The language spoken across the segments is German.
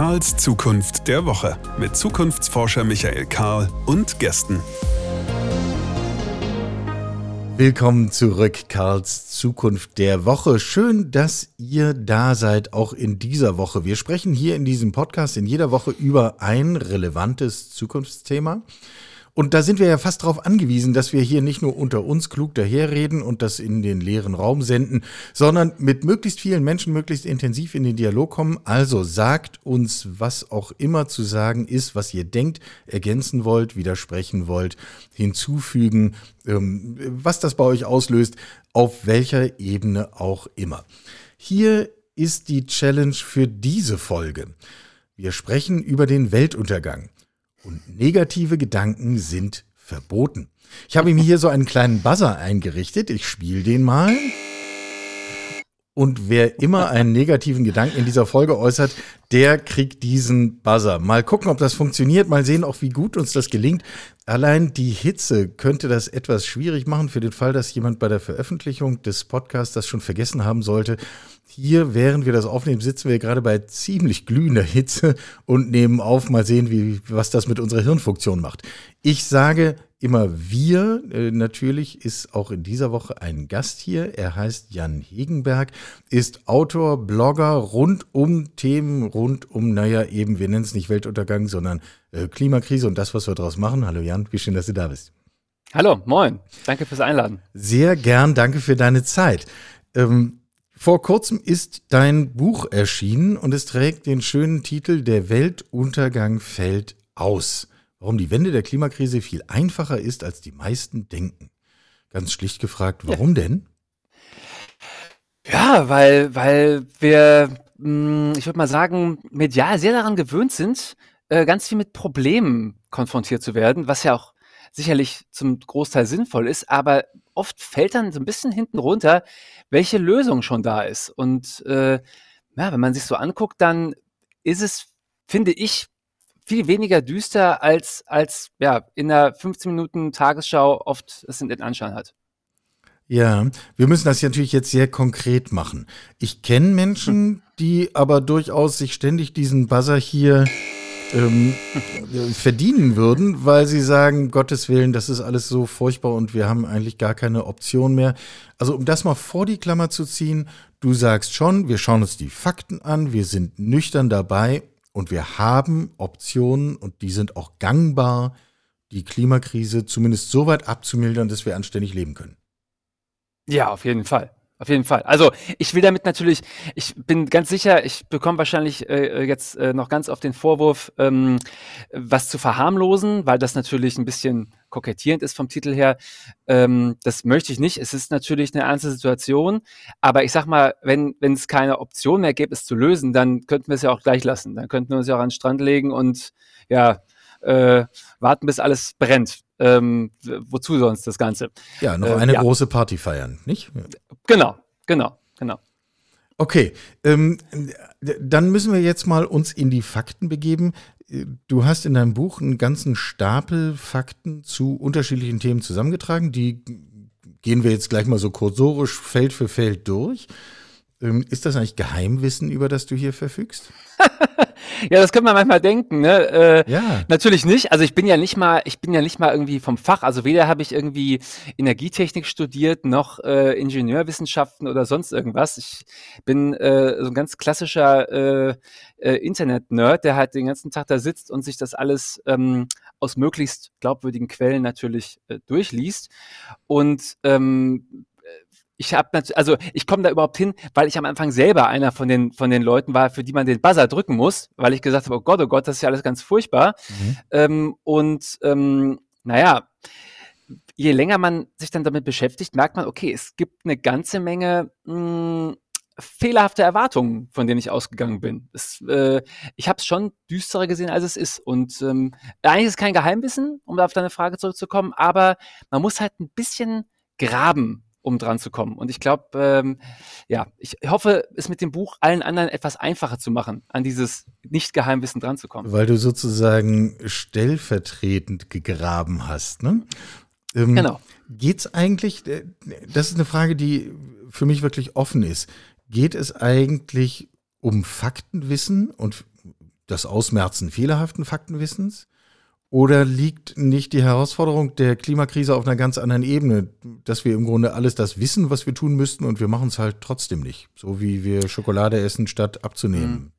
Karls Zukunft der Woche mit Zukunftsforscher Michael Karl und Gästen. Willkommen zurück, Karls Zukunft der Woche. Schön, dass ihr da seid, auch in dieser Woche. Wir sprechen hier in diesem Podcast in jeder Woche über ein relevantes Zukunftsthema. Und da sind wir ja fast darauf angewiesen, dass wir hier nicht nur unter uns klug daherreden und das in den leeren Raum senden, sondern mit möglichst vielen Menschen möglichst intensiv in den Dialog kommen. Also sagt uns, was auch immer zu sagen ist, was ihr denkt, ergänzen wollt, widersprechen wollt, hinzufügen, ähm, was das bei euch auslöst, auf welcher Ebene auch immer. Hier ist die Challenge für diese Folge. Wir sprechen über den Weltuntergang. Und negative Gedanken sind verboten. Ich habe mir hier so einen kleinen Buzzer eingerichtet. Ich spiele den mal. Und wer immer einen negativen Gedanken in dieser Folge äußert, der kriegt diesen Buzzer. Mal gucken, ob das funktioniert, mal sehen auch, wie gut uns das gelingt. Allein die Hitze könnte das etwas schwierig machen für den Fall, dass jemand bei der Veröffentlichung des Podcasts das schon vergessen haben sollte. Hier, während wir das aufnehmen, sitzen wir gerade bei ziemlich glühender Hitze und nehmen auf, mal sehen, wie, was das mit unserer Hirnfunktion macht. Ich sage immer wir. Äh, natürlich ist auch in dieser Woche ein Gast hier. Er heißt Jan Hegenberg, ist Autor, Blogger rund um Themen, rund um, naja, eben, wir nennen es nicht Weltuntergang, sondern äh, Klimakrise und das, was wir daraus machen. Hallo Jan, wie schön, dass du da bist. Hallo, moin. Danke fürs Einladen. Sehr gern, danke für deine Zeit. Ähm, vor kurzem ist dein Buch erschienen und es trägt den schönen Titel Der Weltuntergang fällt aus. Warum die Wende der Klimakrise viel einfacher ist, als die meisten denken. Ganz schlicht gefragt, warum ja. denn? Ja, weil, weil wir, hm, ich würde mal sagen, medial sehr daran gewöhnt sind, äh, ganz viel mit Problemen konfrontiert zu werden, was ja auch sicherlich zum Großteil sinnvoll ist, aber oft fällt dann so ein bisschen hinten runter, welche Lösung schon da ist. Und äh, ja, wenn man sich so anguckt, dann ist es, finde ich, viel weniger düster als, als ja, in der 15 Minuten Tagesschau oft es in den Anschein hat. Ja, wir müssen das natürlich jetzt sehr konkret machen. Ich kenne Menschen, die aber durchaus sich ständig diesen Buzzer hier ähm, verdienen würden, weil sie sagen, Gottes Willen, das ist alles so furchtbar und wir haben eigentlich gar keine Option mehr. Also um das mal vor die Klammer zu ziehen, du sagst schon, wir schauen uns die Fakten an, wir sind nüchtern dabei und wir haben Optionen und die sind auch gangbar, die Klimakrise zumindest so weit abzumildern, dass wir anständig leben können. Ja, auf jeden Fall. Auf jeden Fall. Also ich will damit natürlich, ich bin ganz sicher, ich bekomme wahrscheinlich äh, jetzt äh, noch ganz auf den Vorwurf, ähm, was zu verharmlosen, weil das natürlich ein bisschen kokettierend ist vom Titel her. Ähm, das möchte ich nicht. Es ist natürlich eine ernste Situation, aber ich sag mal, wenn wenn es keine Option mehr gäbe, es zu lösen, dann könnten wir es ja auch gleich lassen. Dann könnten wir uns ja auch an den Strand legen und ja, äh, warten, bis alles brennt. Ähm, wozu sonst das Ganze? Ja, noch eine äh, ja. große Party feiern, nicht? Genau, genau, genau. Okay, ähm, dann müssen wir jetzt mal uns in die Fakten begeben. Du hast in deinem Buch einen ganzen Stapel Fakten zu unterschiedlichen Themen zusammengetragen. Die gehen wir jetzt gleich mal so kursorisch Feld für Feld durch. Ähm, ist das eigentlich Geheimwissen, über das du hier verfügst? ja, das könnte man manchmal denken. Ne? Äh, ja. Natürlich nicht. Also ich bin ja nicht mal, ich bin ja nicht mal irgendwie vom Fach. Also weder habe ich irgendwie Energietechnik studiert noch äh, Ingenieurwissenschaften oder sonst irgendwas. Ich bin äh, so ein ganz klassischer äh, äh, Internet-Nerd, der halt den ganzen Tag da sitzt und sich das alles ähm, aus möglichst glaubwürdigen Quellen natürlich äh, durchliest. Und ähm, ich habe also ich komme da überhaupt hin, weil ich am Anfang selber einer von den von den Leuten war, für die man den Buzzer drücken muss, weil ich gesagt habe, oh Gott, oh Gott, das ist ja alles ganz furchtbar. Mhm. Ähm, und ähm, naja, je länger man sich dann damit beschäftigt, merkt man, okay, es gibt eine ganze Menge mh, hm, fehlerhafte Erwartungen, von denen ich ausgegangen bin. Es, äh, ich habe es schon düsterer gesehen, als es ist. Und ähm, eigentlich ist es kein Geheimwissen, um da auf deine Frage zurückzukommen, aber man muss halt ein bisschen graben um dran zu kommen. Und ich glaube, ähm, ja, ich hoffe, es mit dem Buch allen anderen etwas einfacher zu machen, an dieses Nicht-Geheimwissen dran zu kommen. Weil du sozusagen stellvertretend gegraben hast, ne? Ähm, genau. Geht's eigentlich, äh, das ist eine Frage, die für mich wirklich offen ist. Geht es eigentlich um Faktenwissen und das Ausmerzen fehlerhaften Faktenwissens? Oder liegt nicht die Herausforderung der Klimakrise auf einer ganz anderen Ebene, dass wir im Grunde alles das wissen, was wir tun müssten und wir machen es halt trotzdem nicht, so wie wir Schokolade essen, statt abzunehmen?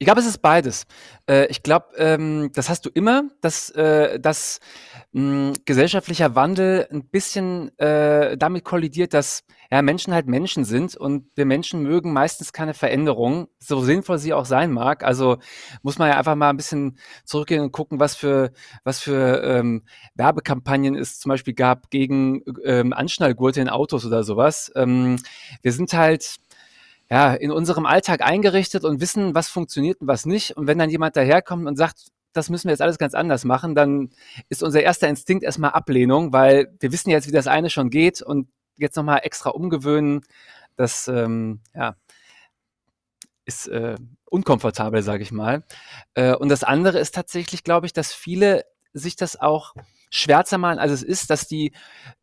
Ich glaube, es ist beides. Äh, ich glaube, ähm, das hast du immer, dass, äh, dass mh, gesellschaftlicher Wandel ein bisschen äh, damit kollidiert, dass ja, Menschen halt Menschen sind und wir Menschen mögen meistens keine Veränderung, so sinnvoll sie auch sein mag. Also muss man ja einfach mal ein bisschen zurückgehen und gucken, was für, was für ähm, Werbekampagnen es zum Beispiel gab gegen ähm, Anschnallgurte in Autos oder sowas. Ähm, wir sind halt ja, in unserem Alltag eingerichtet und wissen, was funktioniert und was nicht. Und wenn dann jemand daherkommt und sagt, das müssen wir jetzt alles ganz anders machen, dann ist unser erster Instinkt erstmal Ablehnung, weil wir wissen jetzt, wie das eine schon geht und jetzt nochmal extra umgewöhnen, das ähm, ja, ist äh, unkomfortabel, sage ich mal. Äh, und das andere ist tatsächlich, glaube ich, dass viele sich das auch schwärzer malen, als es ist, dass die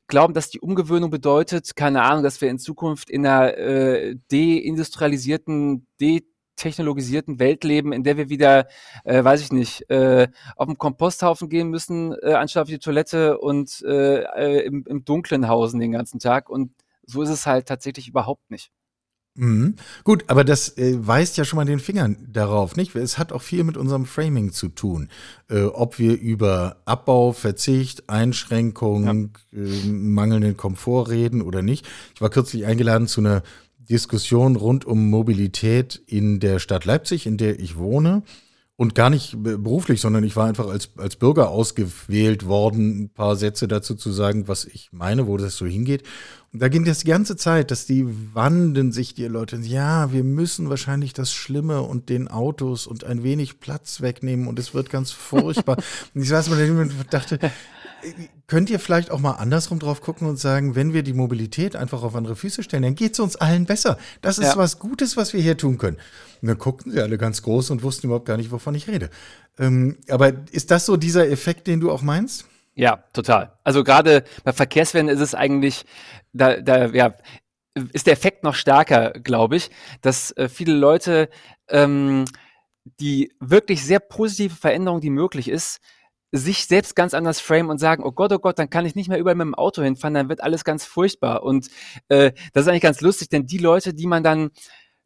glauben, dass die Umgewöhnung bedeutet, keine Ahnung, dass wir in Zukunft in einer äh, deindustrialisierten, detechnologisierten Welt leben, in der wir wieder, äh, weiß ich nicht, äh, auf den Komposthaufen gehen müssen, äh, anstatt auf die Toilette und äh, äh, im, im Dunklen hausen den ganzen Tag. Und so ist es halt tatsächlich überhaupt nicht. Mhm. Gut, aber das äh, weist ja schon mal den Finger darauf, nicht? Es hat auch viel mit unserem Framing zu tun. Äh, ob wir über Abbau, Verzicht, Einschränkung, ja. äh, mangelnden Komfort reden oder nicht. Ich war kürzlich eingeladen zu einer Diskussion rund um Mobilität in der Stadt Leipzig, in der ich wohne. Und gar nicht beruflich, sondern ich war einfach als, als Bürger ausgewählt worden, ein paar Sätze dazu zu sagen, was ich meine, wo das so hingeht. Und da ging das die ganze Zeit, dass die wanden sich die Leute, ja, wir müssen wahrscheinlich das Schlimme und den Autos und ein wenig Platz wegnehmen und es wird ganz furchtbar. und ich weiß mal, dachte, könnt ihr vielleicht auch mal andersrum drauf gucken und sagen, wenn wir die Mobilität einfach auf andere Füße stellen, dann geht es uns allen besser. Das ist ja. was Gutes, was wir hier tun können. Und dann guckten sie alle ganz groß und wussten überhaupt gar nicht, wovon ich rede. Ähm, aber ist das so dieser Effekt, den du auch meinst? Ja, total. Also gerade bei Verkehrswenden ist es eigentlich, da, da ja, ist der Effekt noch stärker, glaube ich, dass äh, viele Leute ähm, die wirklich sehr positive Veränderung, die möglich ist, sich selbst ganz anders frame und sagen, oh Gott, oh Gott, dann kann ich nicht mehr überall mit dem Auto hinfahren, dann wird alles ganz furchtbar. Und äh, das ist eigentlich ganz lustig, denn die Leute, die man dann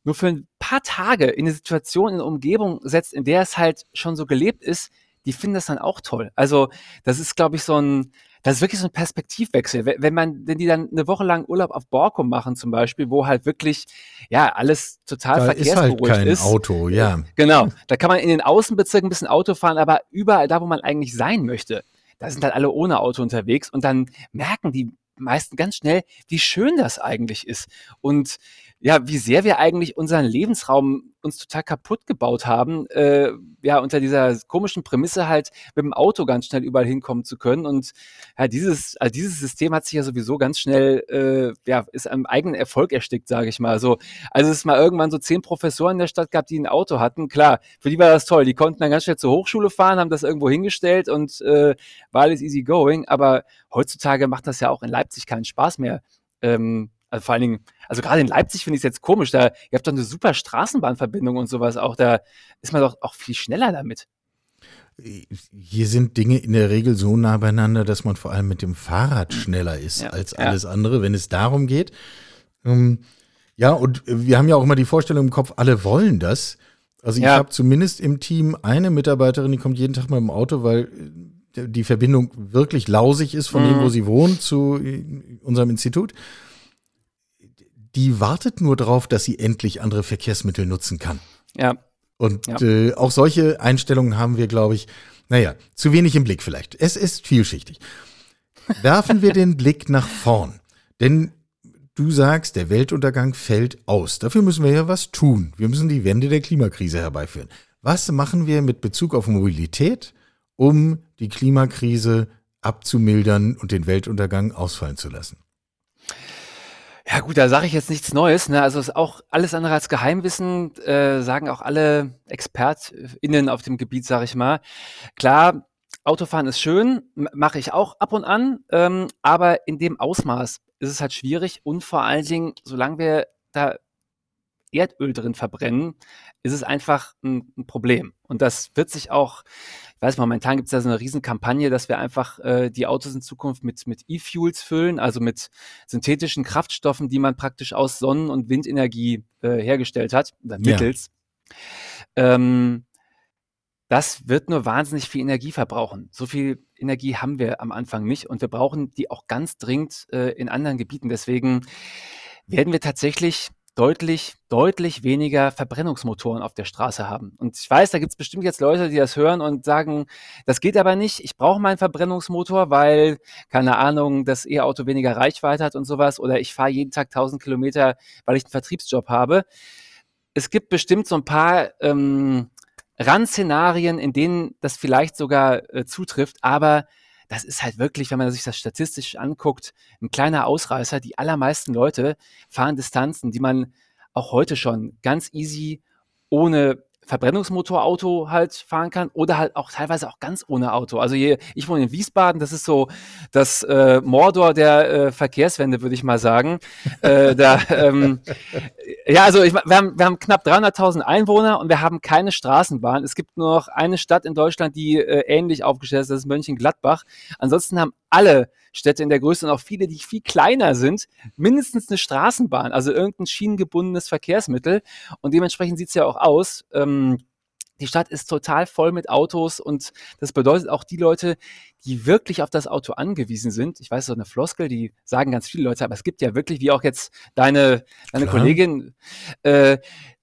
nur für ein paar Tage in eine Situation, in eine Umgebung setzt, in der es halt schon so gelebt ist, die finden das dann auch toll. Also das ist, glaube ich, so ein, das ist wirklich so ein Perspektivwechsel. Wenn man, wenn die dann eine Woche lang Urlaub auf Borkum machen zum Beispiel, wo halt wirklich, ja, alles total da verkehrsberuhigt ist. Halt kein ist. Auto, ja. Genau. Da kann man in den Außenbezirken ein bisschen Auto fahren, aber überall da, wo man eigentlich sein möchte, da sind halt alle ohne Auto unterwegs und dann merken die meisten ganz schnell, wie schön das eigentlich ist. Und ja, wie sehr wir eigentlich unseren Lebensraum uns total kaputt gebaut haben, äh, ja, unter dieser komischen Prämisse halt mit dem Auto ganz schnell überall hinkommen zu können. Und ja, dieses, also dieses System hat sich ja sowieso ganz schnell, äh, ja, ist am eigenen Erfolg erstickt, sage ich mal. So, also es mal irgendwann so zehn Professoren in der Stadt gab, die ein Auto hatten. Klar, für die war das toll. Die konnten dann ganz schnell zur Hochschule fahren, haben das irgendwo hingestellt und äh, war alles easy going. Aber heutzutage macht das ja auch in Leipzig keinen Spaß mehr. Ähm, also vor allen Dingen, also gerade in Leipzig finde ich es jetzt komisch, da, ihr habt doch eine super Straßenbahnverbindung und sowas auch, da ist man doch auch viel schneller damit. Hier sind Dinge in der Regel so nah beieinander, dass man vor allem mit dem Fahrrad schneller ist ja, als alles ja. andere, wenn es darum geht. Ähm, ja, und wir haben ja auch immer die Vorstellung im Kopf, alle wollen das. Also ich ja. habe zumindest im Team eine Mitarbeiterin, die kommt jeden Tag mit dem Auto, weil äh, die Verbindung wirklich lausig ist von mhm. dem, wo sie wohnt, zu äh, unserem Institut die wartet nur darauf, dass sie endlich andere Verkehrsmittel nutzen kann. Ja. Und ja. Äh, auch solche Einstellungen haben wir, glaube ich, naja, zu wenig im Blick vielleicht. Es ist vielschichtig. Werfen wir den Blick nach vorn. Denn du sagst, der Weltuntergang fällt aus. Dafür müssen wir ja was tun. Wir müssen die Wende der Klimakrise herbeiführen. Was machen wir mit Bezug auf Mobilität, um die Klimakrise abzumildern und den Weltuntergang ausfallen zu lassen? Ja gut, da sage ich jetzt nichts Neues. Ne? Also ist auch alles andere als Geheimwissen, äh, sagen auch alle ExpertInnen auf dem Gebiet, sage ich mal. Klar, Autofahren ist schön, mache ich auch ab und an, ähm, aber in dem Ausmaß ist es halt schwierig und vor allen Dingen, solange wir da Erdöl drin verbrennen, ist es einfach ein, ein Problem. Und das wird sich auch, weiß, momentan gibt es da so eine Riesenkampagne, dass wir einfach äh, die Autos in Zukunft mit, mit E-Fuels füllen, also mit synthetischen Kraftstoffen, die man praktisch aus Sonnen- und Windenergie äh, hergestellt hat, oder mittels. Ja. Ähm, das wird nur wahnsinnig viel Energie verbrauchen. So viel Energie haben wir am Anfang nicht und wir brauchen die auch ganz dringend äh, in anderen Gebieten. Deswegen werden wir tatsächlich deutlich, deutlich weniger Verbrennungsmotoren auf der Straße haben. Und ich weiß, da gibt es bestimmt jetzt Leute, die das hören und sagen, das geht aber nicht, ich brauche meinen Verbrennungsmotor, weil, keine Ahnung, das E-Auto weniger Reichweite hat und sowas, oder ich fahre jeden Tag 1000 Kilometer, weil ich einen Vertriebsjob habe. Es gibt bestimmt so ein paar ähm, Randszenarien, in denen das vielleicht sogar äh, zutrifft, aber das ist halt wirklich, wenn man sich das statistisch anguckt, ein kleiner Ausreißer. Die allermeisten Leute fahren Distanzen, die man auch heute schon ganz easy ohne Verbrennungsmotorauto halt fahren kann oder halt auch teilweise auch ganz ohne Auto. Also hier, ich wohne in Wiesbaden, das ist so das äh, Mordor der äh, Verkehrswende, würde ich mal sagen. äh, da, ähm, ja, also ich, wir, haben, wir haben knapp 300.000 Einwohner und wir haben keine Straßenbahn. Es gibt nur noch eine Stadt in Deutschland, die äh, ähnlich aufgestellt ist, das ist Mönchengladbach. Ansonsten haben alle Städte in der Größe und auch viele, die viel kleiner sind, mindestens eine Straßenbahn, also irgendein schienengebundenes Verkehrsmittel. Und dementsprechend sieht es ja auch aus. Ähm, die Stadt ist total voll mit Autos und das bedeutet auch die Leute, die wirklich auf das Auto angewiesen sind. Ich weiß, so eine Floskel, die sagen ganz viele Leute, aber es gibt ja wirklich, wie auch jetzt deine, deine Kollegin, äh,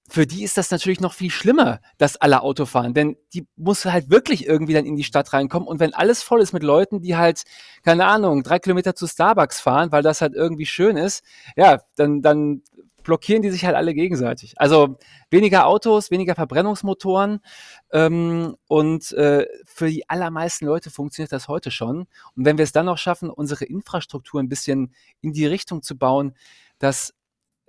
für die ist das natürlich noch viel schlimmer, dass alle Auto fahren, denn die muss halt wirklich irgendwie dann in die Stadt reinkommen und wenn alles voll ist mit Leuten, die halt, keine Ahnung, drei Kilometer zu Starbucks fahren, weil das halt irgendwie schön ist, ja, dann, dann blockieren die sich halt alle gegenseitig. Also weniger Autos, weniger Verbrennungsmotoren ähm, und äh, für die allermeisten Leute funktioniert das heute schon. Und wenn wir es dann noch schaffen, unsere Infrastruktur ein bisschen in die Richtung zu bauen, dass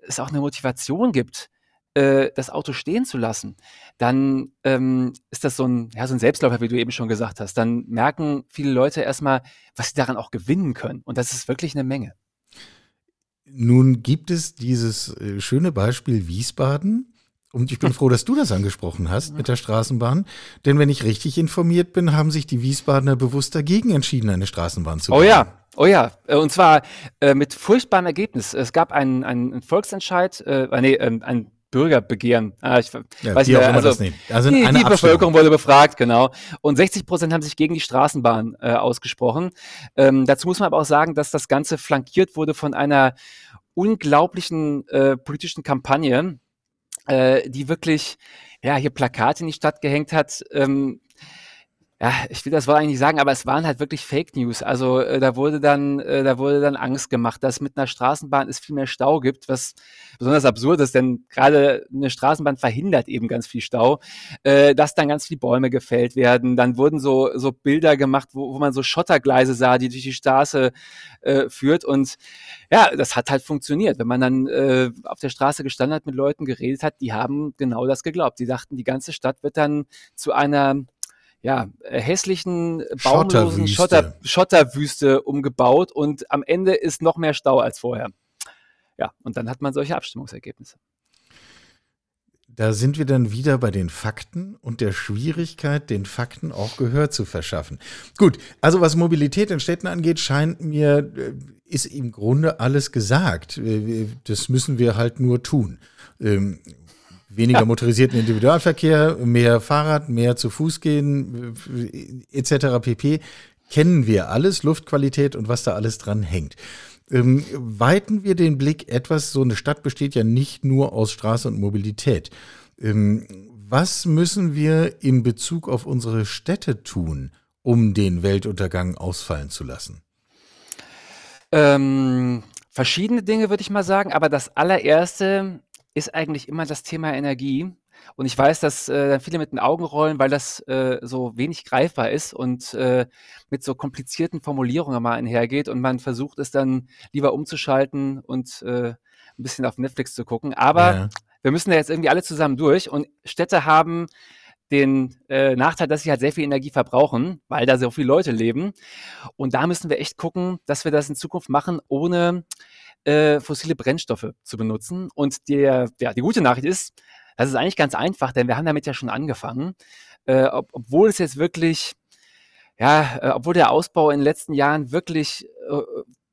es auch eine Motivation gibt, äh, das Auto stehen zu lassen, dann ähm, ist das so ein, ja, so ein Selbstläufer, wie du eben schon gesagt hast. Dann merken viele Leute erstmal, was sie daran auch gewinnen können. Und das ist wirklich eine Menge. Nun gibt es dieses äh, schöne Beispiel Wiesbaden. Und ich bin froh, dass du das angesprochen hast mit der Straßenbahn. Denn wenn ich richtig informiert bin, haben sich die Wiesbadener bewusst dagegen entschieden, eine Straßenbahn zu bauen. Oh ja, Oh ja, äh, und zwar äh, mit furchtbarem Ergebnis. Es gab einen, einen Volksentscheid, äh, nee, ähm, ein Bürgerbegehren. Ah, ich ja, weiß nicht, also, also die, die Bevölkerung wurde befragt, genau. Und 60 Prozent haben sich gegen die Straßenbahn äh, ausgesprochen. Ähm, dazu muss man aber auch sagen, dass das Ganze flankiert wurde von einer unglaublichen äh, politischen Kampagne, äh, die wirklich ja hier Plakate in die Stadt gehängt hat. Ähm, ja, ich will das Wort eigentlich sagen, aber es waren halt wirklich Fake News. Also äh, da wurde dann, äh, da wurde dann Angst gemacht, dass mit einer Straßenbahn es viel mehr Stau gibt, was besonders absurd ist, denn gerade eine Straßenbahn verhindert eben ganz viel Stau, äh, dass dann ganz viele Bäume gefällt werden. Dann wurden so so Bilder gemacht, wo, wo man so Schottergleise sah, die durch die Straße äh, führt. Und ja, das hat halt funktioniert. Wenn man dann äh, auf der Straße gestanden hat, mit Leuten geredet hat, die haben genau das geglaubt. Die dachten, die ganze Stadt wird dann zu einer ja, äh, hässlichen, baumlosen Schotter, Schotterwüste umgebaut und am Ende ist noch mehr Stau als vorher. Ja, und dann hat man solche Abstimmungsergebnisse. Da sind wir dann wieder bei den Fakten und der Schwierigkeit, den Fakten auch Gehör zu verschaffen. Gut, also was Mobilität in Städten angeht, scheint mir, äh, ist im Grunde alles gesagt. Äh, das müssen wir halt nur tun. Weniger motorisierten Individualverkehr, mehr Fahrrad, mehr zu Fuß gehen, etc. pp. Kennen wir alles, Luftqualität und was da alles dran hängt. Ähm, weiten wir den Blick etwas, so eine Stadt besteht ja nicht nur aus Straße und Mobilität. Ähm, was müssen wir in Bezug auf unsere Städte tun, um den Weltuntergang ausfallen zu lassen? Ähm, verschiedene Dinge würde ich mal sagen, aber das allererste ist eigentlich immer das Thema Energie. Und ich weiß, dass äh, viele mit den Augen rollen, weil das äh, so wenig greifbar ist und äh, mit so komplizierten Formulierungen mal einhergeht und man versucht es dann lieber umzuschalten und äh, ein bisschen auf Netflix zu gucken. Aber ja. wir müssen da jetzt irgendwie alle zusammen durch und Städte haben den äh, Nachteil, dass sie halt sehr viel Energie verbrauchen, weil da so viele Leute leben. Und da müssen wir echt gucken, dass wir das in Zukunft machen, ohne äh, fossile Brennstoffe zu benutzen. Und der, ja, die gute Nachricht ist, Das ist eigentlich ganz einfach, denn wir haben damit ja schon angefangen. Äh, ob, obwohl es jetzt wirklich, ja, äh, obwohl der Ausbau in den letzten Jahren wirklich äh,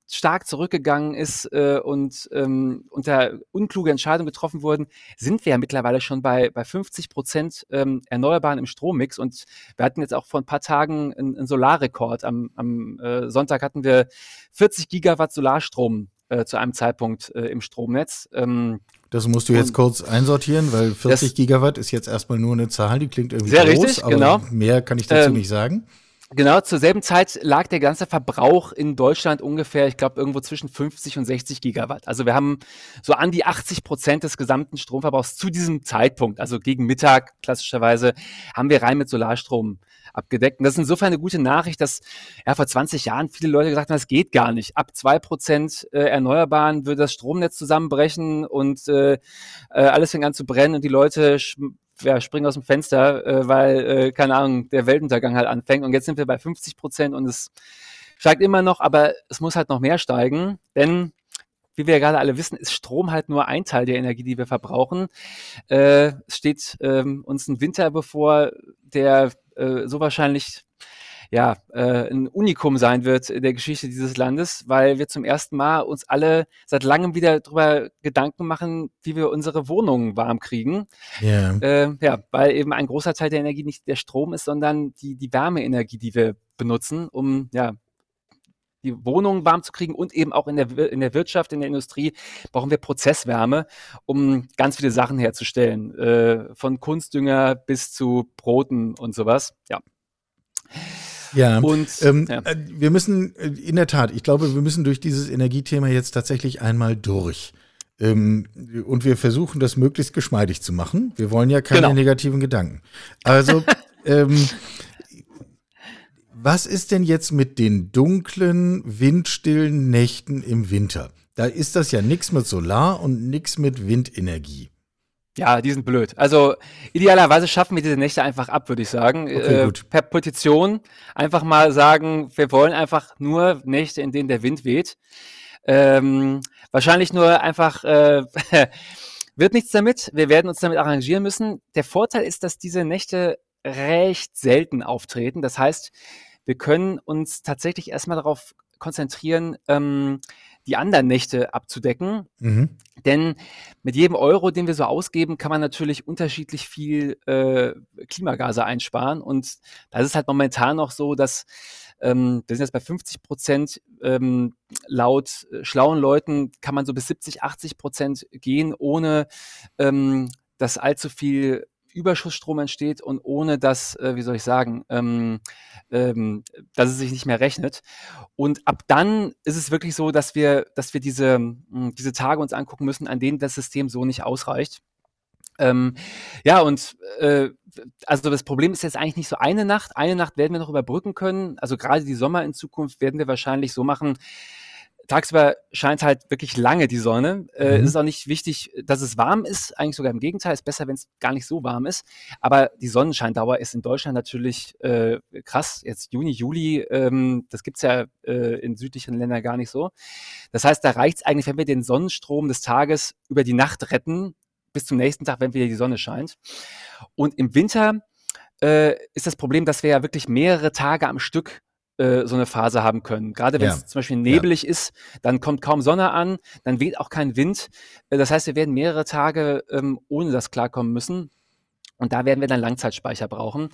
stark zurückgegangen ist äh, und ähm, unter unkluge Entscheidungen getroffen wurden, sind wir ja mittlerweile schon bei, bei 50 Prozent ähm, Erneuerbaren im Strommix. Und wir hatten jetzt auch vor ein paar Tagen einen, einen Solarrekord. Am, am äh, Sonntag hatten wir 40 Gigawatt Solarstrom äh, zu einem Zeitpunkt äh, im Stromnetz. Ähm, das musst du jetzt kurz einsortieren, weil 40 Gigawatt ist jetzt erstmal nur eine Zahl, die klingt irgendwie sehr groß, richtig, aber genau. mehr kann ich dazu ähm, nicht sagen. Genau, zur selben Zeit lag der ganze Verbrauch in Deutschland ungefähr, ich glaube, irgendwo zwischen 50 und 60 Gigawatt. Also wir haben so an die 80 Prozent des gesamten Stromverbrauchs zu diesem Zeitpunkt, also gegen Mittag klassischerweise, haben wir rein mit Solarstrom abgedeckt. Und das ist insofern eine gute Nachricht, dass ja, vor 20 Jahren viele Leute gesagt haben, das geht gar nicht. Ab zwei Prozent äh, Erneuerbaren würde das Stromnetz zusammenbrechen und äh, äh, alles fängt an zu brennen und die Leute ja, springen aus dem Fenster, äh, weil, äh, keine Ahnung, der Weltuntergang halt anfängt. Und jetzt sind wir bei 50 Prozent und es steigt immer noch, aber es muss halt noch mehr steigen, denn wie wir ja gerade alle wissen, ist Strom halt nur ein Teil der Energie, die wir verbrauchen. Äh, es steht ähm, uns ein Winter bevor, der äh, so wahrscheinlich ja, äh, ein Unikum sein wird in der Geschichte dieses Landes, weil wir zum ersten Mal uns alle seit langem wieder darüber Gedanken machen, wie wir unsere Wohnungen warm kriegen. Yeah. Äh, ja, weil eben ein großer Teil der Energie nicht der Strom ist, sondern die, die Wärmeenergie, die wir benutzen, um ja, die Wohnungen warm zu kriegen und eben auch in der, in der Wirtschaft, in der Industrie brauchen wir Prozesswärme, um ganz viele Sachen herzustellen, äh, von Kunstdünger bis zu Broten und sowas. Ja. Ja, und ähm, ja. Äh, wir müssen äh, in der Tat, ich glaube, wir müssen durch dieses Energiethema jetzt tatsächlich einmal durch. Ähm, und wir versuchen das möglichst geschmeidig zu machen. Wir wollen ja keine genau. negativen Gedanken. Also, ähm, was ist denn jetzt mit den dunklen, windstillen Nächten im Winter? Da ist das ja nichts mit Solar und nichts mit Windenergie. Ja, die sind blöd. Also idealerweise schaffen wir diese Nächte einfach ab, würde ich sagen. Okay, äh, per Petition einfach mal sagen, wir wollen einfach nur Nächte, in denen der Wind weht. Ähm, wahrscheinlich nur einfach äh, wird nichts damit. Wir werden uns damit arrangieren müssen. Der Vorteil ist, dass diese Nächte recht selten auftreten. Das heißt, wir können uns tatsächlich erstmal darauf konzentrieren, ähm, die anderen Nächte abzudecken. Mhm. Denn mit jedem Euro, den wir so ausgeben, kann man natürlich unterschiedlich viel äh, Klimagase einsparen. Und das ist halt momentan noch so, dass ähm, wir sind jetzt bei 50 Prozent. Ähm, laut äh, schlauen Leuten kann man so bis 70, 80 Prozent gehen, ohne ähm, dass allzu viel Überschussstrom entsteht und ohne dass, äh, wie soll ich sagen, ähm, ähm, dass es sich nicht mehr rechnet. Und ab dann ist es wirklich so, dass wir, dass wir diese, mh, hm, diese Tage uns angucken müssen, an denen das System so nicht ausreicht. Ähm, ja, und äh, also das Problem ist jetzt eigentlich nicht so eine Nacht. Eine Nacht werden wir noch überbrücken können. Also gerade die Sommer in Zukunft werden wir wahrscheinlich so machen, tagsüber scheint halt wirklich lange die Sonne. Äh, mhm. Es ist auch nicht wichtig, dass es warm ist. Eigentlich sogar im Gegenteil. Es ist besser, wenn es gar nicht so warm ist. Aber die Sonnenscheindauer ist in Deutschland natürlich äh, krass. Jetzt Juni, Juli, ähm, das gibt's ja äh, in südlichen Ländern gar nicht so. Das heißt, da reicht's eigentlich, wenn wir den Sonnenstrom des Tages über die Nacht retten, bis zum nächsten Tag, wenn wieder die Sonne scheint. Und im Winter äh, ist das Problem, dass wir ja wirklich mehrere Tage am Stück äh, so eine Phase haben können. Gerade wenn es ja. zum Beispiel nebelig ja. ist, dann kommt kaum Sonne an, dann weht auch kein Wind. Äh, das heißt, wir werden mehrere Tage ähm, ohne das klarkommen müssen. Und da werden wir dann Langzeitspeicher brauchen.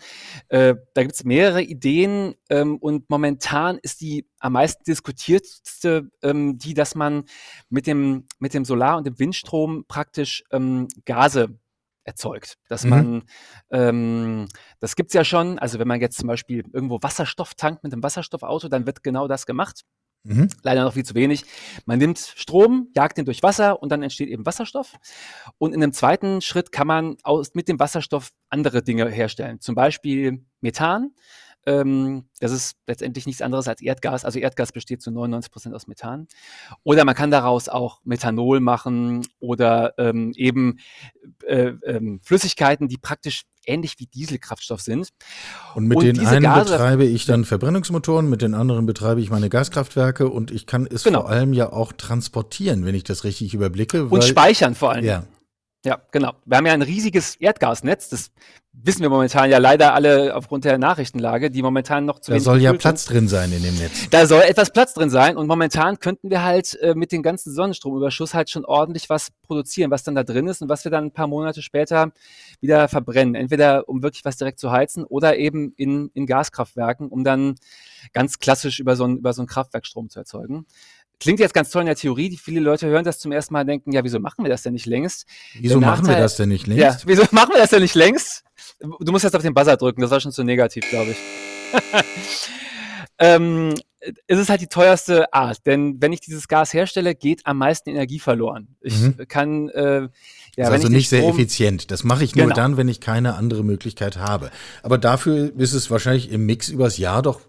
Äh, da gibt es mehrere Ideen ähm, und momentan ist die am meisten diskutiertste ähm, die, dass man mit dem, mit dem Solar- und dem Windstrom praktisch ähm, Gase erzeugt. Dass mhm. man, ähm, das gibt's ja schon, also wenn man jetzt zum Beispiel irgendwo Wasserstoff tankt mit einem Wasserstoffauto, dann wird genau das gemacht. Mhm. Leider noch viel zu wenig. Man nimmt Strom, jagt den durch Wasser und dann entsteht eben Wasserstoff. Und in einem zweiten Schritt kann man aus, mit dem Wasserstoff andere Dinge herstellen. Zum Beispiel Methan. Ähm, das ist letztendlich nichts anderes als Erdgas. Also Erdgas besteht zu 99 Prozent aus Methan. Oder man kann daraus auch Methanol machen oder ähm, eben äh, äh, Flüssigkeiten, die praktisch ähnlich wie Dieselkraftstoff sind. Und mit und den einen Gase, betreibe ich dann Verbrennungsmotoren, mit den anderen betreibe ich meine Gaskraftwerke und ich kann es genau. vor allem ja auch transportieren, wenn ich das richtig überblicke. und speichern vor allem. Ja. Ja, genau. Wir haben ja ein riesiges Erdgasnetz. Das wissen wir momentan ja leider alle aufgrund der Nachrichtenlage, die momentan noch zu Da soll ja Platz drin sein in dem Netz. Da soll etwas Platz drin sein und momentan könnten wir halt äh, mit dem ganzen Sonnenstromüberschuss halt schon ordentlich was produzieren, was dann da drin ist und was wir dann ein paar Monate später wieder verbrennen. Entweder um wirklich was direkt zu heizen oder eben in, in Gaskraftwerken, um dann ganz klassisch über so, ein, über so ein Kraftwerk Strom zu erzeugen. Klingt jetzt ganz toll in der Theorie. Die viele Leute hören das zum ersten Mal und denken, ja, wieso machen wir das denn nicht längst? Wieso der machen Nachteil, wir das denn nicht längst? Ja, wieso machen wir das denn nicht längst? Du musst jetzt auf den Buzzer drücken, das war schon zu negativ, glaube ich. ähm, es ist halt die teuerste Art, denn wenn ich dieses Gas herstelle, geht am meisten Energie verloren. Ich mhm. kann äh, ja, ist also nicht sehr effizient. Das mache ich nur genau. dann, wenn ich keine andere Möglichkeit habe. Aber dafür ist es wahrscheinlich im Mix übers Jahr doch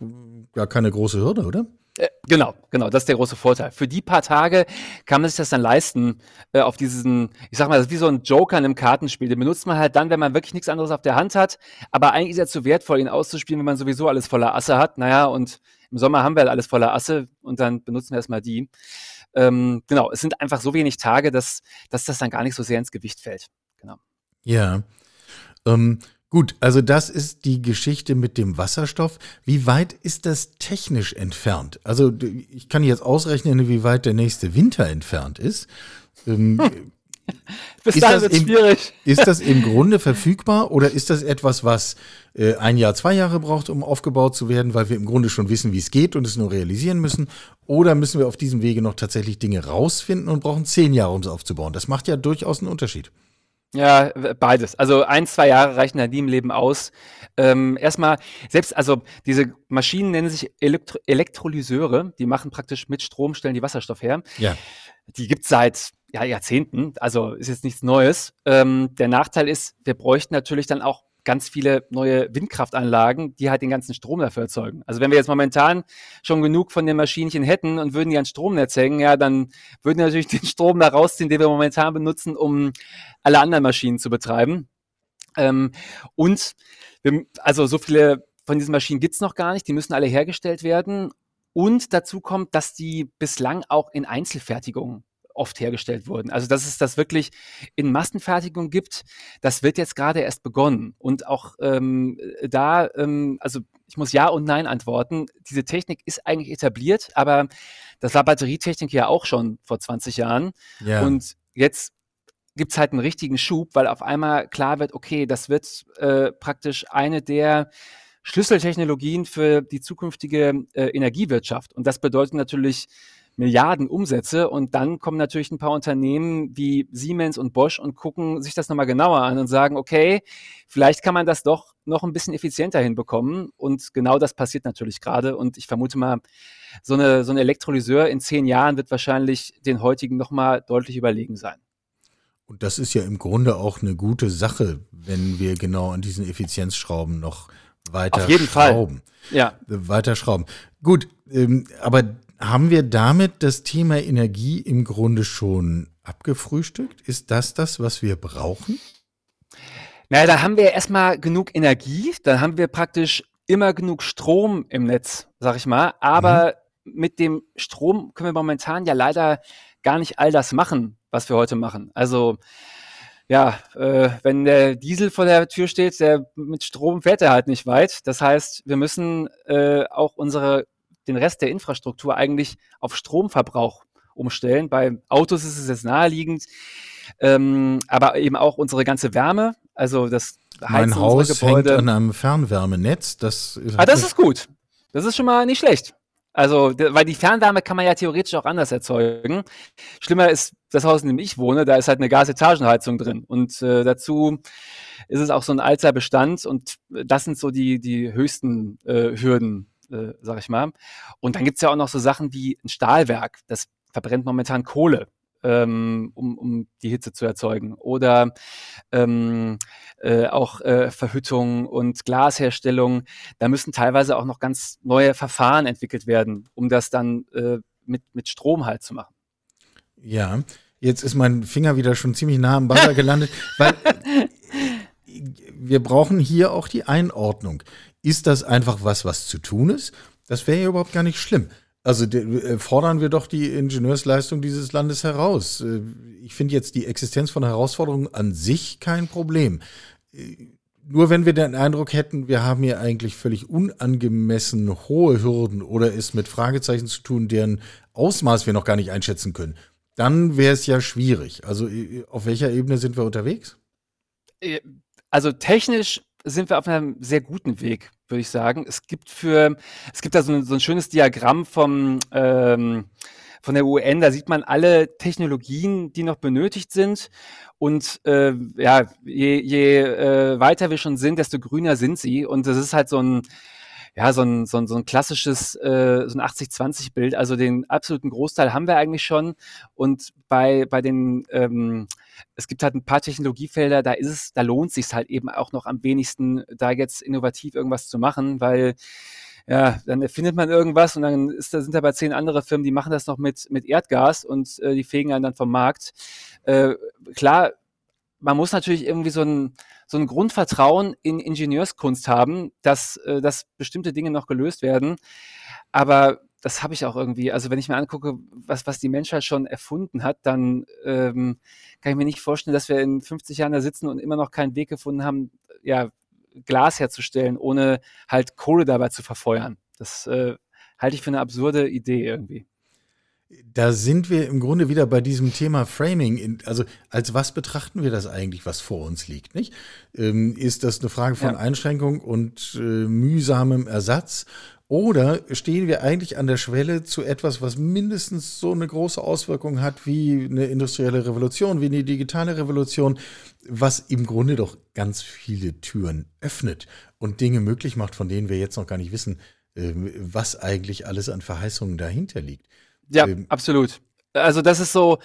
gar keine große Hürde, oder? Äh, genau, genau, das ist der große Vorteil. Für die paar Tage kann man sich das dann leisten, äh, auf diesen, ich sag mal, das ist wie so ein Joker in einem Kartenspiel. Den benutzt man halt dann, wenn man wirklich nichts anderes auf der Hand hat. Aber eigentlich ist er zu wertvoll, ihn auszuspielen, wenn man sowieso alles voller Asse hat. Naja, und im Sommer haben wir halt alles voller Asse und dann benutzen wir erstmal die. Ähm, genau, es sind einfach so wenig Tage, dass, dass das dann gar nicht so sehr ins Gewicht fällt. Genau. Ja. Ähm, Gut, also das ist die Geschichte mit dem Wasserstoff. Wie weit ist das technisch entfernt? Also ich kann jetzt ausrechnen, wie weit der nächste Winter entfernt ist. Ähm, Bis ist das, im, schwierig. ist das im Grunde verfügbar oder ist das etwas, was äh, ein Jahr, zwei Jahre braucht, um aufgebaut zu werden, weil wir im Grunde schon wissen, wie es geht und es nur realisieren müssen? Oder müssen wir auf diesem Wege noch tatsächlich Dinge rausfinden und brauchen zehn Jahre, um es aufzubauen? Das macht ja durchaus einen Unterschied. Ja, beides. Also ein, zwei Jahre reichen da nie im Leben aus. Ähm, erstmal, selbst, also diese Maschinen nennen sich Elektro Elektrolyseure, die machen praktisch mit Strom, stellen die Wasserstoff her. Ja. Die gibt's seit ja, Jahrzehnten, also ist jetzt nichts Neues. Ähm, der Nachteil ist, wir bräuchten natürlich dann auch ganz viele neue Windkraftanlagen, die halt den ganzen Strom dafür erzeugen. Also wenn wir jetzt momentan schon genug von den Maschinchen hätten und würden die an Stromnetz hängen, ja, dann würden wir natürlich den Strom da rausziehen, den wir momentan benutzen, um alle anderen Maschinen zu betreiben. Ähm, und wir, also so viele von diesen Maschinen gibt's noch gar nicht, die müssen alle hergestellt werden. Und dazu kommt, dass die bislang auch in Einzelfertigung oft hergestellt wurden. Also dass es das wirklich in Massenfertigung gibt, das wird jetzt gerade erst begonnen. Und auch ähm, da, ähm, also ich muss Ja und Nein antworten. Diese Technik ist eigentlich etabliert, aber das war Batterietechnik ja auch schon vor 20 Jahren. Ja. Und jetzt gibt es halt einen richtigen Schub, weil auf einmal klar wird, okay, das wird äh, praktisch eine der Schlüsseltechnologien für die zukünftige äh, Energiewirtschaft. Und das bedeutet natürlich Milliarden Umsätze und dann kommen natürlich ein paar Unternehmen wie Siemens und Bosch und gucken sich das nochmal genauer an und sagen, okay, vielleicht kann man das doch noch ein bisschen effizienter hinbekommen und genau das passiert natürlich gerade und ich vermute mal, so eine, so ein Elektrolyseur in zehn Jahren wird wahrscheinlich den heutigen nochmal deutlich überlegen sein. Und das ist ja im Grunde auch eine gute Sache, wenn wir genau an diesen Effizienzschrauben noch weiter Auf jeden schrauben. Fall. Ja. Weiter schrauben. Gut, ähm, aber haben wir damit das Thema Energie im Grunde schon abgefrühstückt? Ist das das, was wir brauchen? Naja, da haben wir erstmal genug Energie, dann haben wir praktisch immer genug Strom im Netz, sag ich mal. Aber mhm. mit dem Strom können wir momentan ja leider gar nicht all das machen, was wir heute machen. Also ja, äh, wenn der Diesel vor der Tür steht, der mit Strom fährt er halt nicht weit. Das heißt, wir müssen äh, auch unsere den Rest der Infrastruktur eigentlich auf Stromverbrauch umstellen. Bei Autos ist es jetzt naheliegend, ähm, aber eben auch unsere ganze Wärme, also das Heizen mein Haus Gebäude. hängt an einem Fernwärmenetz. Das ah, das ist gut. Das ist schon mal nicht schlecht. Also, weil die Fernwärme kann man ja theoretisch auch anders erzeugen. Schlimmer ist das Haus, in dem ich wohne, da ist halt eine Gasetagenheizung drin. Und äh, dazu ist es auch so ein alter Bestand und das sind so die, die höchsten äh, Hürden, äh, sag ich mal. Und dann gibt es ja auch noch so Sachen wie ein Stahlwerk, das verbrennt momentan Kohle. Ähm, um, um die Hitze zu erzeugen. Oder ähm, äh, auch äh, Verhüttung und Glasherstellung. Da müssen teilweise auch noch ganz neue Verfahren entwickelt werden, um das dann äh, mit, mit Strom halt zu machen. Ja, jetzt ist mein Finger wieder schon ziemlich nah am Buzzer gelandet, weil wir brauchen hier auch die Einordnung. Ist das einfach was, was zu tun ist? Das wäre ja überhaupt gar nicht schlimm. Also äh, fordern wir doch die Ingenieursleistung dieses Landes heraus. Äh, ich finde jetzt die Existenz von Herausforderungen an sich kein Problem. Äh, nur wenn wir den Eindruck hätten, wir haben hier eigentlich völlig unangemessen hohe Hürden oder es mit Fragezeichen zu tun, deren Ausmaß wir noch gar nicht einschätzen können, dann wäre es ja schwierig. Also auf welcher Ebene sind wir unterwegs? Also technisch sind wir auf einem sehr guten Weg, würde ich sagen. Es gibt für, es gibt da so ein, so ein schönes Diagramm vom, ähm, von der UN, da sieht man alle Technologien, die noch benötigt sind. Und äh, ja, je, je äh, weiter wir schon sind, desto grüner sind sie. Und das ist halt so ein, ja, so ein, so ein, so ein klassisches, äh, so ein 80-20-Bild. Also den absoluten Großteil haben wir eigentlich schon. Und bei, bei den, ähm, es gibt halt ein paar Technologiefelder, da ist es, da lohnt es sich halt eben auch noch am wenigsten, da jetzt innovativ irgendwas zu machen, weil ja, dann erfindet man irgendwas und dann ist, da sind aber zehn andere Firmen, die machen das noch mit, mit Erdgas und äh, die fegen einen dann vom Markt. Äh, klar, man muss natürlich irgendwie so ein, so ein Grundvertrauen in Ingenieurskunst haben, dass, äh, dass bestimmte Dinge noch gelöst werden. Aber das habe ich auch irgendwie. Also wenn ich mir angucke, was, was die Menschheit schon erfunden hat, dann ähm, kann ich mir nicht vorstellen, dass wir in 50 Jahren da sitzen und immer noch keinen Weg gefunden haben, ja, Glas herzustellen, ohne halt Kohle dabei zu verfeuern. Das äh, halte ich für eine absurde Idee irgendwie. Da sind wir im Grunde wieder bei diesem Thema Framing. Also als was betrachten wir das eigentlich, was vor uns liegt? Nicht? Ähm, ist das eine Frage von ja. Einschränkung und äh, mühsamem Ersatz? Oder stehen wir eigentlich an der Schwelle zu etwas, was mindestens so eine große Auswirkung hat wie eine industrielle Revolution, wie eine digitale Revolution, was im Grunde doch ganz viele Türen öffnet und Dinge möglich macht, von denen wir jetzt noch gar nicht wissen, ähm, was eigentlich alles an Verheißungen dahinter liegt. Ja, ähm, absolut. Also das ist so,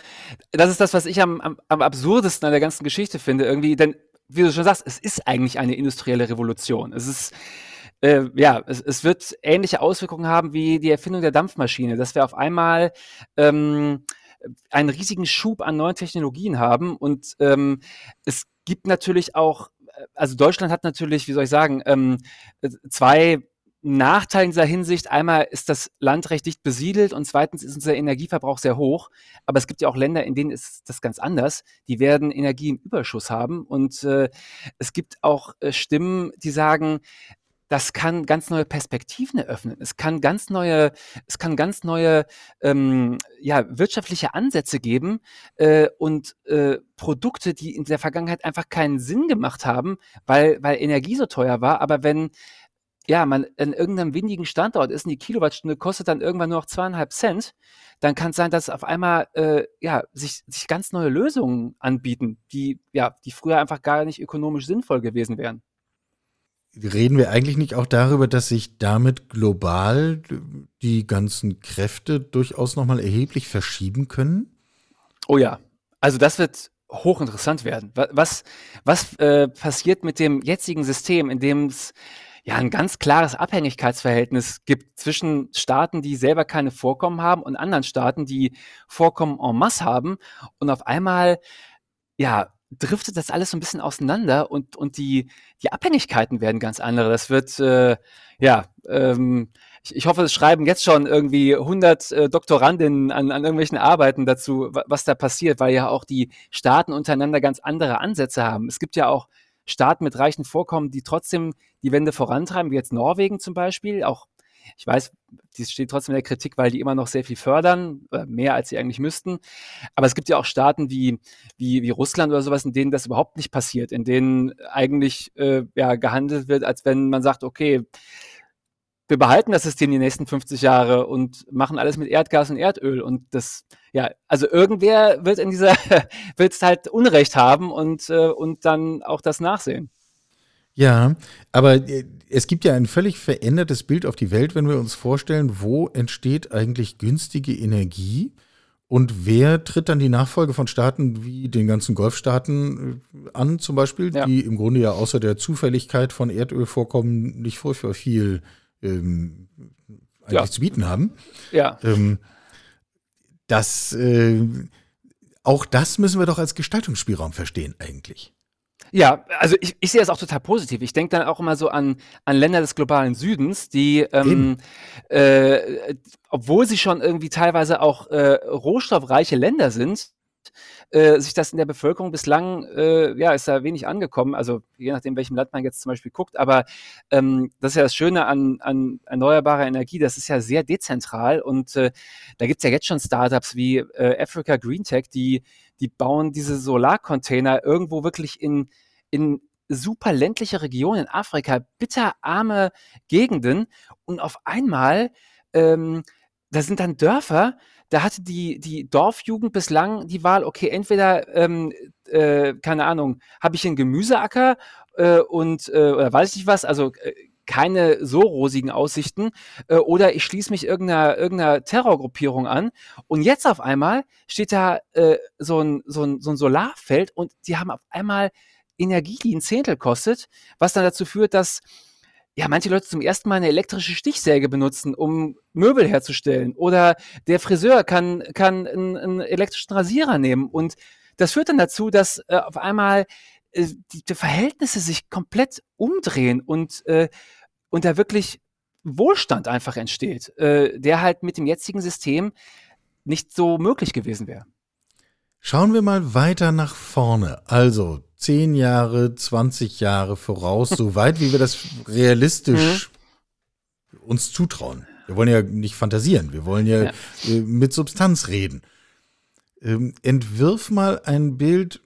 das ist das, was ich am, am, am absurdesten an der ganzen Geschichte finde, irgendwie, denn wie du schon sagst, es ist eigentlich eine industrielle Revolution. Es ist, äh, ja, es, es wird ähnliche Auswirkungen haben wie die Erfindung der Dampfmaschine, dass wir auf einmal ähm, einen riesigen Schub an neuen Technologien haben und ähm, es gibt natürlich auch, äh, also Deutschland hat natürlich, wie soll ich sagen, ähm, zwei Nachteil in dieser Hinsicht, einmal ist das Land recht dicht besiedelt und zweitens ist unser Energieverbrauch sehr hoch. Aber es gibt ja auch Länder, in denen ist das ganz anders. Die werden Energie im Überschuss haben. Und äh, es gibt auch äh, Stimmen, die sagen, das kann ganz neue Perspektiven eröffnen. Es kann ganz neue, es kann ganz neue ähm, ja, wirtschaftliche Ansätze geben äh, und äh, Produkte, die in der Vergangenheit einfach keinen Sinn gemacht haben, weil, weil Energie so teuer war. Aber wenn ja, man an irgendeinem windigen Standort ist und die Kilowattstunde kostet dann irgendwann nur noch zweieinhalb Cent, dann kann es sein, dass auf einmal äh, ja, sich, sich ganz neue Lösungen anbieten, die, ja, die früher einfach gar nicht ökonomisch sinnvoll gewesen wären. Reden wir eigentlich nicht auch darüber, dass sich damit global die ganzen Kräfte durchaus nochmal erheblich verschieben können? Oh ja, also das wird hochinteressant werden. Was, was äh, passiert mit dem jetzigen System, in dem es ja ein ganz klares Abhängigkeitsverhältnis gibt zwischen Staaten, die selber keine Vorkommen haben und anderen Staaten, die Vorkommen en masse haben. Und auf einmal, ja, driftet das alles so ein bisschen auseinander und, und die, die Abhängigkeiten werden ganz andere. Das wird, äh, ja, ähm, ich, ich hoffe, es schreiben jetzt schon irgendwie 100 äh, Doktorandinnen an, an irgendwelchen Arbeiten dazu, was da passiert, weil ja auch die Staaten untereinander ganz andere Ansätze haben. Es gibt ja auch Staaten mit reichen Vorkommen, die trotzdem die Wende vorantreiben, wie jetzt Norwegen zum Beispiel. Auch, ich weiß, die steht trotzdem in der Kritik, weil die immer noch sehr viel fördern, äh, mehr als sie eigentlich müssten. Aber es gibt ja auch Staaten wie, wie, wie Russland oder sowas, in denen das überhaupt nicht passiert, in denen eigentlich äh, ja, gehandelt wird, als wenn man sagt, okay, wir behalten das System die nächsten 50 Jahre und machen alles mit Erdgas und Erdöl. Und das, ja, also irgendwer wird in dieser, wird es halt Unrecht haben und, äh, und dann auch das nachsehen. Ja, aber äh, es gibt ja ein völlig verändertes Bild auf die Welt, wenn wir uns vorstellen, wo entsteht eigentlich günstige Energie und wer tritt dann die Nachfolge von Staaten wie den ganzen Golfstaaten äh, an, zum Beispiel, ja. die im Grunde ja außer der Zufälligkeit von Erdölvorkommen nicht furchtbar viel ähm, eigentlich ja. zu bieten haben. Ja. Ähm, das, äh, auch das müssen wir doch als Gestaltungsspielraum verstehen, eigentlich. Ja, also ich, ich sehe das auch total positiv. Ich denke dann auch immer so an, an Länder des globalen Südens, die, ähm, äh, obwohl sie schon irgendwie teilweise auch äh, rohstoffreiche Länder sind, äh, sich das in der Bevölkerung bislang, äh, ja, ist da wenig angekommen. Also je nachdem, welchem Land man jetzt zum Beispiel guckt. Aber ähm, das ist ja das Schöne an, an erneuerbarer Energie. Das ist ja sehr dezentral und äh, da gibt's ja jetzt schon Startups wie äh, Africa Green Tech, die, die bauen diese Solarcontainer irgendwo wirklich in, in super ländliche Regionen in Afrika, bitterarme Gegenden und auf einmal, ähm, da sind dann Dörfer, da hatte die, die Dorfjugend bislang die Wahl, okay, entweder, ähm, äh, keine Ahnung, habe ich einen Gemüseacker äh, und äh, oder weiß ich nicht was, also äh, keine so rosigen Aussichten, äh, oder ich schließe mich irgendeiner, irgendeiner Terrorgruppierung an. Und jetzt auf einmal steht da äh, so, ein, so, ein, so ein Solarfeld und die haben auf einmal Energie, die ein Zehntel kostet, was dann dazu führt, dass ja, manche Leute zum ersten Mal eine elektrische Stichsäge benutzen, um Möbel herzustellen. Oder der Friseur kann, kann einen, einen elektrischen Rasierer nehmen. Und das führt dann dazu, dass äh, auf einmal äh, die, die, Verhältnisse sich komplett umdrehen und, äh, und da wirklich Wohlstand einfach entsteht, äh, der halt mit dem jetzigen System nicht so möglich gewesen wäre. Schauen wir mal weiter nach vorne. Also 10 Jahre, 20 Jahre voraus, so weit wie wir das realistisch mhm. uns zutrauen. Wir wollen ja nicht fantasieren, wir wollen ja, ja. Äh, mit Substanz reden. Ähm, entwirf mal ein Bild,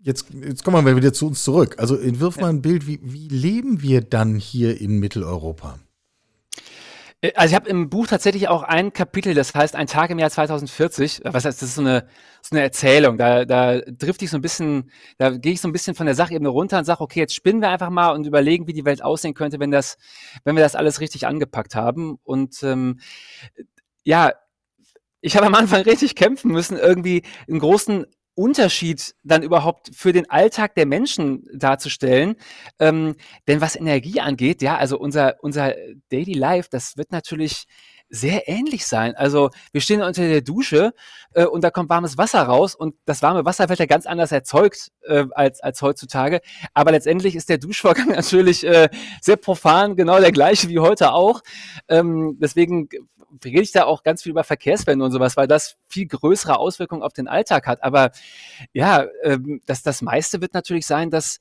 jetzt, jetzt kommen wir wieder zu uns zurück. Also entwirf ja. mal ein Bild, wie, wie leben wir dann hier in Mitteleuropa? Äh, also ich habe im Buch tatsächlich auch ein Kapitel, das heißt Ein Tag im Jahr 2040. Was heißt, das ist so eine, so eine Erzählung. Da, da trifft ich so ein bisschen, da gehe ich so ein bisschen von der Sachebene runter und sage, okay, jetzt spinnen wir einfach mal und überlegen, wie die Welt aussehen könnte, wenn das, wenn wir das alles richtig angepackt haben. Und ähm, ja, ich habe am Anfang richtig kämpfen müssen, irgendwie einen großen Unterschied dann überhaupt für den Alltag der Menschen darzustellen. Ähm, denn was Energie angeht, ja, also unser, unser Daily Life, das wird natürlich sehr ähnlich sein. Also wir stehen unter der Dusche äh, und da kommt warmes Wasser raus und das warme Wasser wird ja ganz anders erzeugt äh, als, als heutzutage. Aber letztendlich ist der Duschvorgang natürlich äh, sehr profan, genau der gleiche wie heute auch. Ähm, deswegen rede ich da auch ganz viel über Verkehrswende und sowas, weil das viel größere Auswirkungen auf den Alltag hat. Aber ja, ähm, das, das meiste wird natürlich sein, dass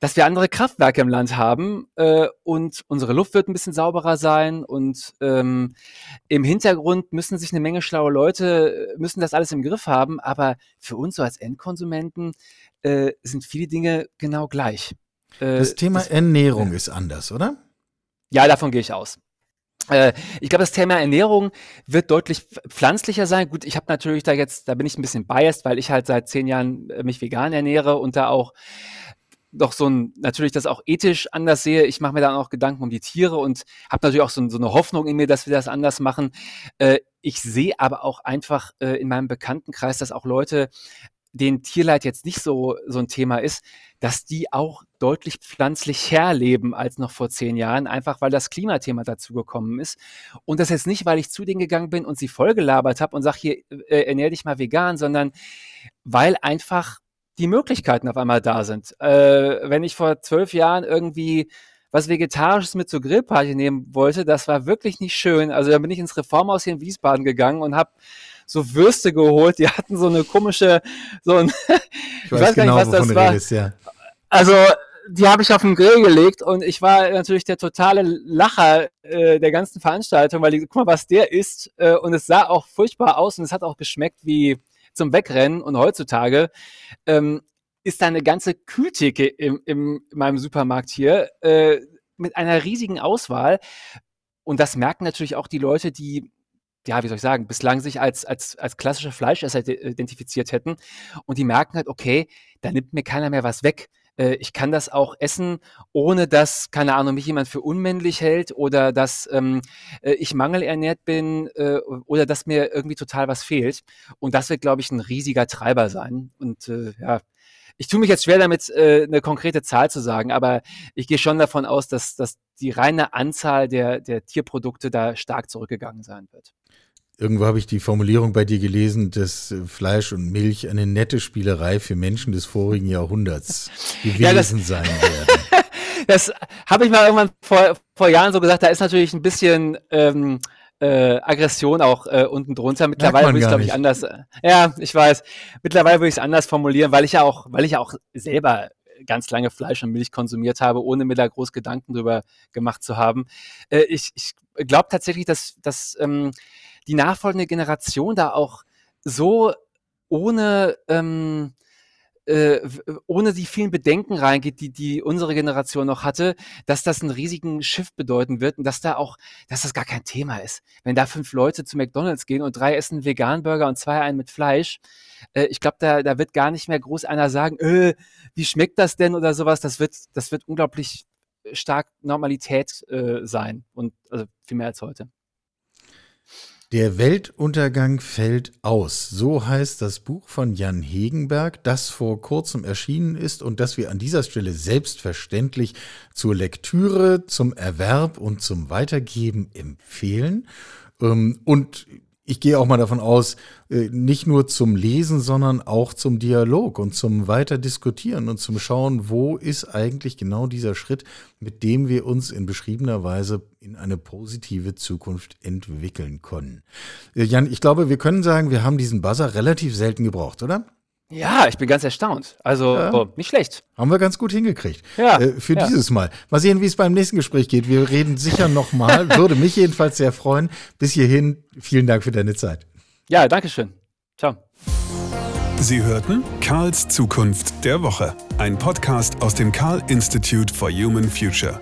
dass wir andere Kraftwerke im Land haben äh, und unsere Luft wird ein bisschen sauberer sein und ähm, im Hintergrund müssen sich eine Menge schlaue Leute, äh, müssen das alles im Griff haben, aber für uns so als Endkonsumenten äh, sind viele Dinge genau gleich. Äh, das Thema das, Ernährung ist anders, oder? Ja, davon gehe ich aus. Äh, ich glaube, das Thema Ernährung wird deutlich pflanzlicher sein. Gut, ich habe natürlich da jetzt, da bin ich ein bisschen biased, weil ich halt seit zehn Jahren äh, mich vegan ernähre und da auch doch so ein, natürlich das auch ethisch anders sehe. Ich mache mir dann auch Gedanken um die Tiere und habe natürlich auch so, so, eine Hoffnung in mir, dass wir das anders machen. Äh, ich sehe aber auch einfach äh, in meinem Bekanntenkreis, dass auch Leute, denen Tierleid jetzt nicht so, so ein Thema ist, dass die auch deutlich pflanzlicher leben als noch vor zehn Jahren, einfach weil das Klimathema dazugekommen ist. Und das jetzt nicht, weil ich zu denen gegangen bin und sie vollgelabert habe und sage, hier, äh, ernähr dich mal vegan, sondern weil einfach die Möglichkeiten auf einmal da sind. Äh, wenn ich vor zwölf Jahren irgendwie was Vegetarisches mit zur Grillparty nehmen wollte, das war wirklich nicht schön. Also da bin ich ins Reformhaus hier in Wiesbaden gegangen und habe so Würste geholt. Die hatten so eine komische, so ein, ich, weiß, weiß genau, gar nicht, was das war. Redest, ja. Also die habe ich auf den Grill gelegt und ich war natürlich der totale Lacher äh, der ganzen Veranstaltung, weil die, guck mal, was der isst äh, und es sah auch furchtbar aus und es hat auch geschmeckt wie zum Wegrennen und heutzutage ähm, ist da eine ganze Kühltheke in meinem Supermarkt hier äh, mit einer riesigen Auswahl. Und das merken natürlich auch die Leute, die ja, wie soll ich sagen, bislang sich als, als, als klassische Fleischesser identifiziert hätten. Und die merken halt, okay, da nimmt mir keiner mehr was weg. Äh, ich kann das auch essen, ohne dass, keine Ahnung, mich jemand für unmännlich hält oder dass ähm, äh, ich mangelernährt bin äh, oder dass mir irgendwie total was fehlt. Und das wird, glaube ich, ein riesiger Treiber sein. Und äh, ja, ich tue mich jetzt schwer damit, äh, eine konkrete Zahl zu sagen, aber ich gehe schon davon aus, dass, dass die reine Anzahl der, der Tierprodukte da stark zurückgegangen sein wird. Irgendwo habe ich die Formulierung bei dir gelesen, dass Fleisch und Milch eine nette Spielerei für Menschen des vorigen Jahrhunderts gewesen ja, sein werden. das habe ich mal irgendwann vor, vor Jahren so gesagt, da ist natürlich ein bisschen ähm, äh, Aggression auch äh, unten drunter. Mittlerweile würde ich es, glaube ich, anders. Äh, ja, ich weiß. Mittlerweile würde ich es anders formulieren, weil ich ja auch, weil ich ja auch selber ganz lange Fleisch und Milch konsumiert habe, ohne mir da groß Gedanken drüber gemacht zu haben. Äh, ich ich glaube tatsächlich, dass, dass ähm, die nachfolgende Generation da auch so ohne ähm, äh, ohne die vielen Bedenken reingeht, die, die unsere Generation noch hatte, dass das einen riesigen Shift bedeuten wird und dass da auch, dass das gar kein Thema ist. Wenn da fünf Leute zu McDonalds gehen und drei essen Vegan-Burger und zwei einen mit Fleisch, äh, ich glaube, da, da wird gar nicht mehr groß einer sagen, äh, wie schmeckt das denn oder sowas. Das wird, das wird unglaublich stark Normalität äh, sein und also viel mehr als heute. Der Weltuntergang fällt aus. So heißt das Buch von Jan Hegenberg, das vor kurzem erschienen ist und das wir an dieser Stelle selbstverständlich zur Lektüre, zum Erwerb und zum Weitergeben empfehlen. Ähm, und ich gehe auch mal davon aus, äh, nicht nur zum Lesen, sondern auch zum Dialog und zum weiter diskutieren und zum Schauen, wo ist eigentlich genau dieser Schritt, mit dem wir uns in beschriebener Weise in eine positive Zukunft entwickeln können. Äh, Jan, ich glaube, wir können sagen, wir haben diesen Buzzer relativ selten gebraucht, oder? Ja, ich bin ganz erstaunt. Also ja. oh, nicht schlecht. Haben wir ganz gut hingekriegt. Ja, äh, für ja. dieses Mal. Mal sehen, wie es beim nächsten Gespräch geht. Wir reden sicher nochmal. Würde mich jedenfalls sehr freuen. Bis hierhin, vielen Dank für deine Zeit. Ja, danke schön. Ciao. Sie hörten Karls Zukunft der Woche. Ein Podcast aus dem Karl Institute for Human Future.